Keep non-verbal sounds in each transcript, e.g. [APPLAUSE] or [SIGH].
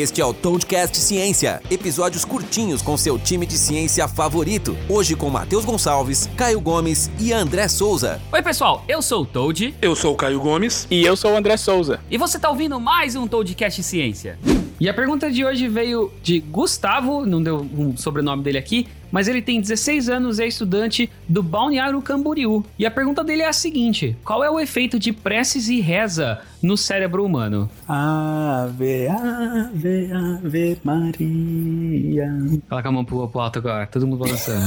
Este é o Toadcast Ciência, episódios curtinhos com seu time de ciência favorito. Hoje com Matheus Gonçalves, Caio Gomes e André Souza. Oi, pessoal, eu sou o Toad. Eu sou o Caio Gomes. E eu sou o André Souza. E você tá ouvindo mais um Toadcast Ciência. E a pergunta de hoje veio de Gustavo, não deu um sobrenome dele aqui, mas ele tem 16 anos e é estudante do Balneário Camboriú. E a pergunta dele é a seguinte: qual é o efeito de preces e reza no cérebro humano? Ave, ave, ave Maria. Coloca a mão pro, pro alto agora, todo mundo balançando.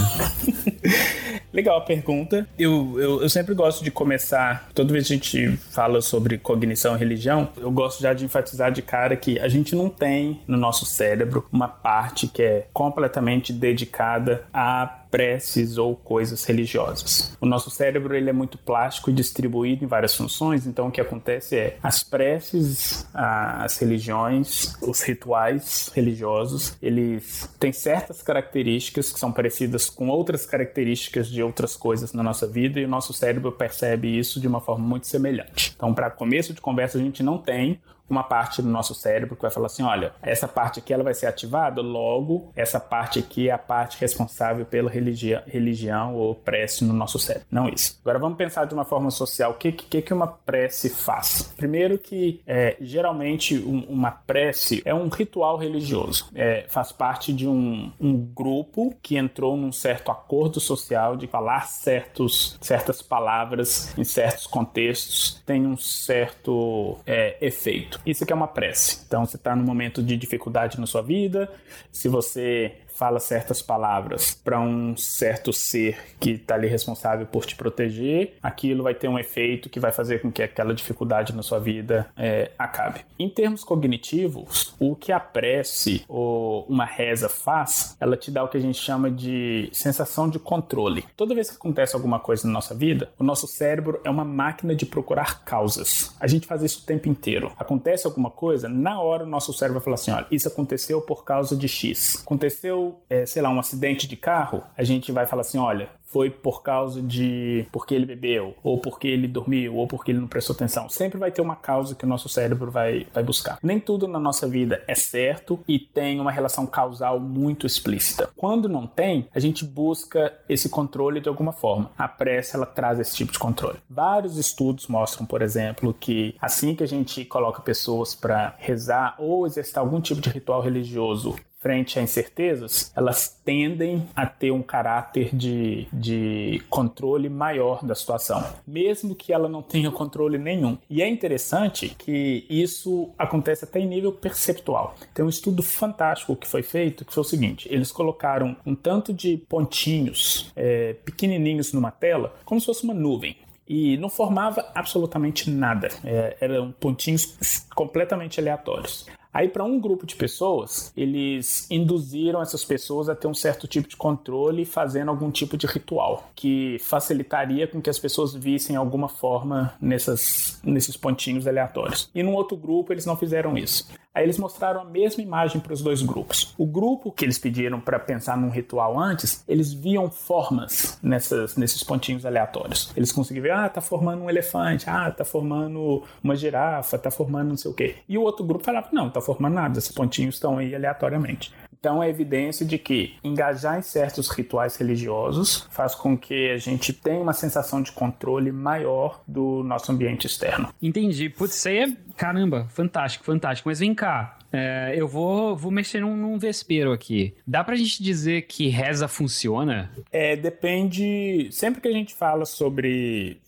[LAUGHS] Legal a pergunta. Eu, eu, eu, sempre gosto de começar, toda vez que a gente fala sobre cognição e religião, eu gosto já de enfatizar de cara que a gente não tem no nosso cérebro uma parte que é completamente dedicada a preces ou coisas religiosas. O nosso cérebro ele é muito plástico e distribuído em várias funções, então o que acontece é as preces, as religiões, os rituais religiosos, eles têm certas características que são parecidas com outras características de outras coisas na nossa vida e o nosso cérebro percebe isso de uma forma muito semelhante. Então, para começo de conversa, a gente não tem uma parte do nosso cérebro que vai falar assim, olha, essa parte aqui ela vai ser ativada, logo essa parte aqui é a parte responsável pela religia, religião ou prece no nosso cérebro. Não isso. Agora vamos pensar de uma forma social. O que, que, que uma prece faz? Primeiro que é, geralmente um, uma prece é um ritual religioso. É, faz parte de um, um grupo que entrou num certo acordo social de falar certos, certas palavras em certos contextos, tem um certo é, efeito. Isso aqui é uma prece. Então você está num momento de dificuldade na sua vida. Se você fala certas palavras para um certo ser que está ali responsável por te proteger, aquilo vai ter um efeito que vai fazer com que aquela dificuldade na sua vida é, acabe. Em termos cognitivos, o que a prece ou uma reza faz, ela te dá o que a gente chama de sensação de controle. Toda vez que acontece alguma coisa na nossa vida, o nosso cérebro é uma máquina de procurar causas. A gente faz isso o tempo inteiro. Acontece alguma coisa, na hora o nosso cérebro vai falar assim: olha, isso aconteceu por causa de X. Aconteceu é, sei lá, um acidente de carro, a gente vai falar assim: olha, foi por causa de porque ele bebeu, ou porque ele dormiu, ou porque ele não prestou atenção. Sempre vai ter uma causa que o nosso cérebro vai, vai buscar. Nem tudo na nossa vida é certo e tem uma relação causal muito explícita. Quando não tem, a gente busca esse controle de alguma forma. A prece ela traz esse tipo de controle. Vários estudos mostram, por exemplo, que assim que a gente coloca pessoas para rezar ou exercitar algum tipo de ritual religioso frente a incertezas, elas tendem a ter um caráter de, de controle maior da situação, mesmo que ela não tenha controle nenhum. E é interessante que isso acontece até em nível perceptual. Tem um estudo fantástico que foi feito, que foi o seguinte: eles colocaram um tanto de pontinhos é, pequenininhos numa tela, como se fosse uma nuvem e não formava absolutamente nada. É, eram pontinhos completamente aleatórios. Aí, para um grupo de pessoas, eles induziram essas pessoas a ter um certo tipo de controle fazendo algum tipo de ritual que facilitaria com que as pessoas vissem alguma forma nessas, nesses pontinhos aleatórios. E num outro grupo, eles não fizeram isso. Aí eles mostraram a mesma imagem para os dois grupos. O grupo que eles pediram para pensar num ritual antes, eles viam formas nessas, nesses pontinhos aleatórios. Eles conseguiam ver, ah, tá formando um elefante, ah, tá formando uma girafa, tá formando não sei o quê. E o outro grupo falava, não, tá formando nada, esses pontinhos estão aí aleatoriamente. Então é evidência de que engajar em certos rituais religiosos faz com que a gente tenha uma sensação de controle maior do nosso ambiente externo. Entendi. Putz, isso aí é, caramba, fantástico, fantástico. Mas vem cá, é, eu vou, vou mexer num, num vespeiro aqui. Dá pra gente dizer que reza funciona? É, depende. Sempre que a gente fala sobre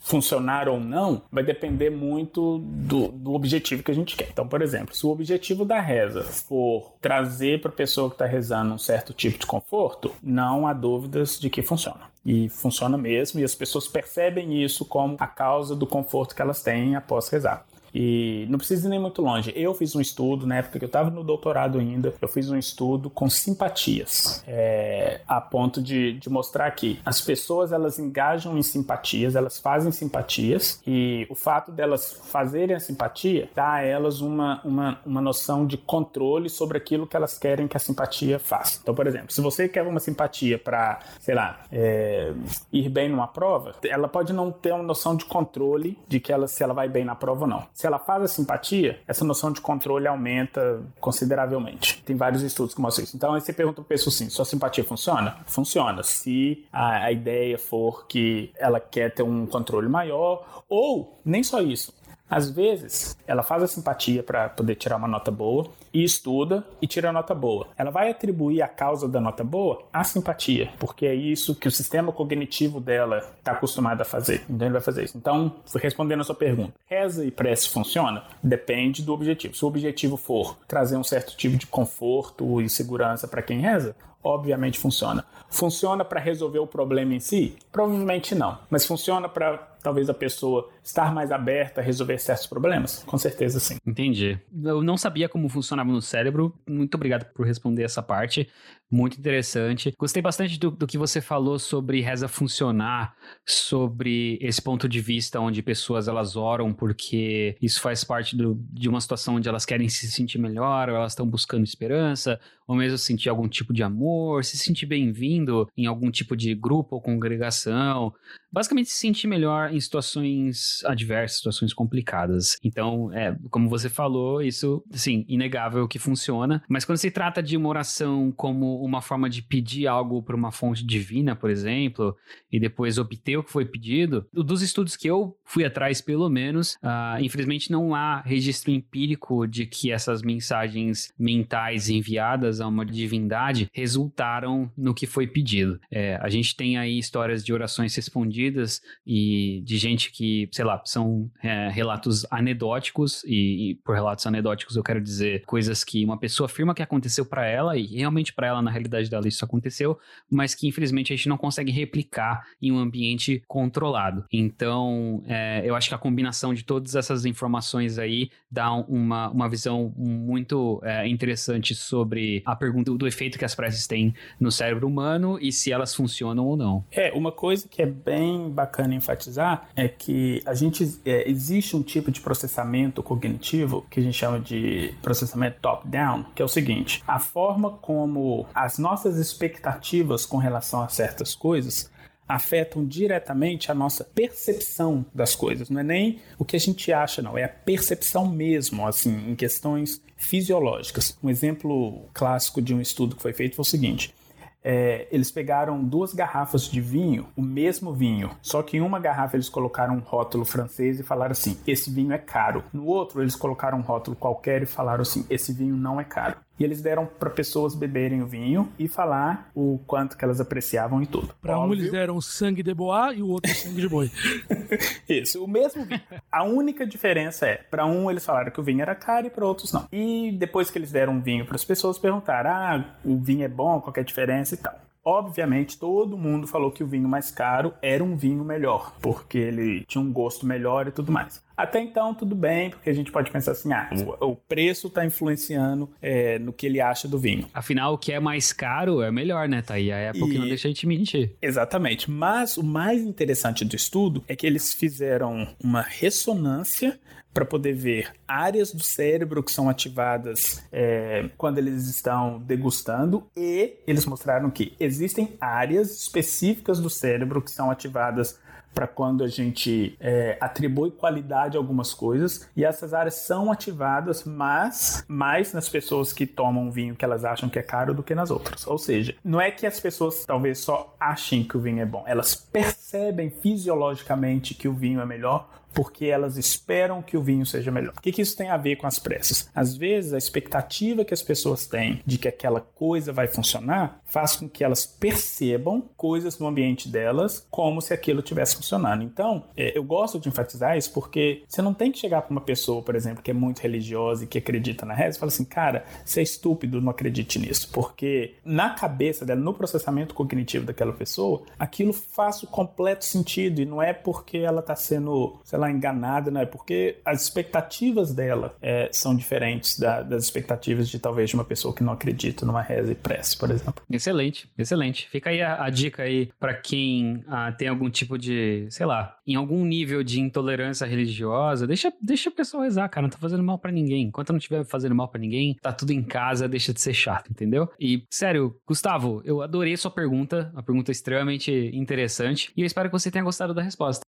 funcionar ou não vai depender muito do, do, objetivo que a gente quer. Então, por exemplo, se o objetivo da reza for trazer para a pessoa que está rezando um certo tipo de conforto, não há dúvidas de que funciona. E funciona mesmo, e as pessoas percebem isso como a causa do conforto que elas têm após rezar. E não precisa ir nem muito longe. Eu fiz um estudo, na época que eu estava no doutorado ainda, eu fiz um estudo com simpatias, é, a ponto de, de mostrar que as pessoas elas engajam em simpatias, elas fazem simpatias, e o fato delas fazerem a simpatia dá a elas uma, uma, uma noção de controle sobre aquilo que elas querem que a simpatia faça. Então, por exemplo, se você quer uma simpatia para, sei lá, é, ir bem numa prova, ela pode não ter uma noção de controle de que ela, se ela vai bem na prova ou não Se ela faz a simpatia, essa noção de controle aumenta consideravelmente. Tem vários estudos que mostram isso. Então, aí você pergunta para pessoa assim: sua simpatia funciona? Funciona. Se a, a ideia for que ela quer ter um controle maior, ou nem só isso, às vezes, ela faz a simpatia para poder tirar uma nota boa e estuda e tira a nota boa. Ela vai atribuir a causa da nota boa à simpatia, porque é isso que o sistema cognitivo dela está acostumado a fazer. Então, ele vai fazer isso. Então, respondendo a sua pergunta, reza e prece funciona? Depende do objetivo. Se o objetivo for trazer um certo tipo de conforto e segurança para quem reza, obviamente funciona. Funciona para resolver o problema em si? Provavelmente não, mas funciona para talvez a pessoa estar mais aberta a resolver certos problemas? Com certeza sim. Entendi. Eu não sabia como funcionava no cérebro. Muito obrigado por responder essa parte. Muito interessante. Gostei bastante do, do que você falou sobre reza funcionar, sobre esse ponto de vista onde pessoas elas oram porque isso faz parte do, de uma situação onde elas querem se sentir melhor, ou elas estão buscando esperança, ou mesmo sentir algum tipo de amor, se sentir bem-vindo em algum tipo de grupo ou congregação. Basicamente, se sentir melhor em situações adversas, situações complicadas. Então, é, como você falou, isso, sim, inegável que funciona. Mas quando se trata de uma oração como uma forma de pedir algo para uma fonte divina, por exemplo, e depois obter o que foi pedido, dos estudos que eu fui atrás, pelo menos, uh, infelizmente não há registro empírico de que essas mensagens mentais enviadas a uma divindade resultaram no que foi pedido. É, a gente tem aí histórias de orações respondidas e de gente que, sei lá, são é, relatos anedóticos, e, e, por relatos anedóticos eu quero dizer coisas que uma pessoa afirma que aconteceu para ela, e realmente para ela, na realidade dela, isso aconteceu, mas que infelizmente a gente não consegue replicar em um ambiente controlado. Então, é, eu acho que a combinação de todas essas informações aí dá uma, uma visão muito é, interessante sobre a pergunta do efeito que as preces têm no cérebro humano e se elas funcionam ou não. É, uma coisa que é bem bacana enfatizar é que a gente é, existe um tipo de processamento cognitivo que a gente chama de processamento top-down, que é o seguinte: a forma como as nossas expectativas com relação a certas coisas afetam diretamente a nossa percepção das coisas. Não é nem o que a gente acha, não. É a percepção mesmo, assim, em questões fisiológicas. Um exemplo clássico de um estudo que foi feito foi o seguinte: é, eles pegaram duas garrafas de vinho, o mesmo vinho, só que em uma garrafa eles colocaram um rótulo francês e falaram assim: esse vinho é caro. No outro, eles colocaram um rótulo qualquer e falaram assim: esse vinho não é caro e eles deram para pessoas beberem o vinho e falar o quanto que elas apreciavam e tudo. Para um eles deram sangue de boa e o outro sangue de boi. [LAUGHS] Isso, o mesmo vinho. A única diferença é, para um eles falaram que o vinho era caro e para outros não. E depois que eles deram um vinho para as pessoas perguntaram: "Ah, o vinho é bom, qual é a diferença e tal?" Obviamente, todo mundo falou que o vinho mais caro era um vinho melhor, porque ele tinha um gosto melhor e tudo mais. Até então, tudo bem, porque a gente pode pensar assim: ah, o, o preço está influenciando é, no que ele acha do vinho. Afinal, o que é mais caro é melhor, né, Thaí? A Apple e... que não deixa a gente mentir. Exatamente. Mas o mais interessante do estudo é que eles fizeram uma ressonância para poder ver áreas do cérebro que são ativadas é, quando eles estão degustando e eles mostraram que existem áreas específicas do cérebro que são ativadas para quando a gente é, atribui qualidade a algumas coisas e essas áreas são ativadas mas mais nas pessoas que tomam vinho que elas acham que é caro do que nas outras. Ou seja, não é que as pessoas talvez só achem que o vinho é bom, elas percebem fisiologicamente que o vinho é melhor porque elas esperam que o vinho seja melhor. O que, que isso tem a ver com as pressas? Às vezes, a expectativa que as pessoas têm de que aquela coisa vai funcionar faz com que elas percebam coisas no ambiente delas como se aquilo estivesse funcionando. Então, é, eu gosto de enfatizar isso porque você não tem que chegar para uma pessoa, por exemplo, que é muito religiosa e que acredita na reza e falar assim, cara, você é estúpido, não acredite nisso. Porque na cabeça dela, no processamento cognitivo daquela pessoa, aquilo faz o completo sentido e não é porque ela está sendo, sei lá, enganada, né? Porque as expectativas dela é, são diferentes da, das expectativas de talvez de uma pessoa que não acredita numa reza e prece, por exemplo. Excelente, excelente. Fica aí a, a dica aí para quem ah, tem algum tipo de, sei lá, em algum nível de intolerância religiosa, deixa, deixa a pessoa rezar, cara, não tá fazendo mal para ninguém. Enquanto não estiver fazendo mal para ninguém, tá tudo em casa, deixa de ser chato, entendeu? E, sério, Gustavo, eu adorei sua pergunta, uma pergunta extremamente interessante, e eu espero que você tenha gostado da resposta.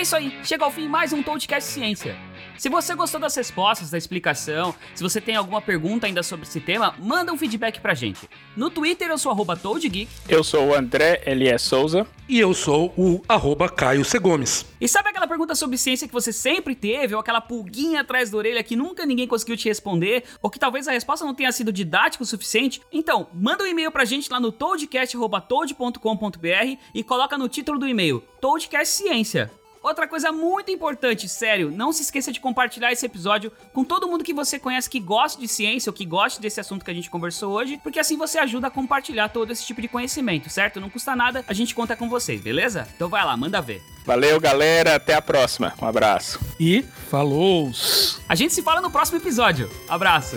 É isso aí, chega ao fim mais um Toadcast Ciência. Se você gostou das respostas, da explicação, se você tem alguma pergunta ainda sobre esse tema, manda um feedback pra gente. No Twitter eu sou arroba ToadGeek. Eu sou o André Elias Souza. E eu sou o arroba Caio C. Gomes. E sabe aquela pergunta sobre ciência que você sempre teve, ou aquela pulguinha atrás da orelha que nunca ninguém conseguiu te responder, ou que talvez a resposta não tenha sido didática o suficiente? Então, manda um e-mail pra gente lá no toadcast.toad.com.br e coloca no título do e-mail Toadcast Ciência. Outra coisa muito importante, sério, não se esqueça de compartilhar esse episódio com todo mundo que você conhece que gosta de ciência ou que gosta desse assunto que a gente conversou hoje, porque assim você ajuda a compartilhar todo esse tipo de conhecimento, certo? Não custa nada, a gente conta com vocês, beleza? Então vai lá, manda ver. Valeu, galera, até a próxima. Um abraço. E falou! A gente se fala no próximo episódio. Abraço.